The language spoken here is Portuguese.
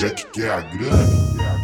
Jack quer é a grana. É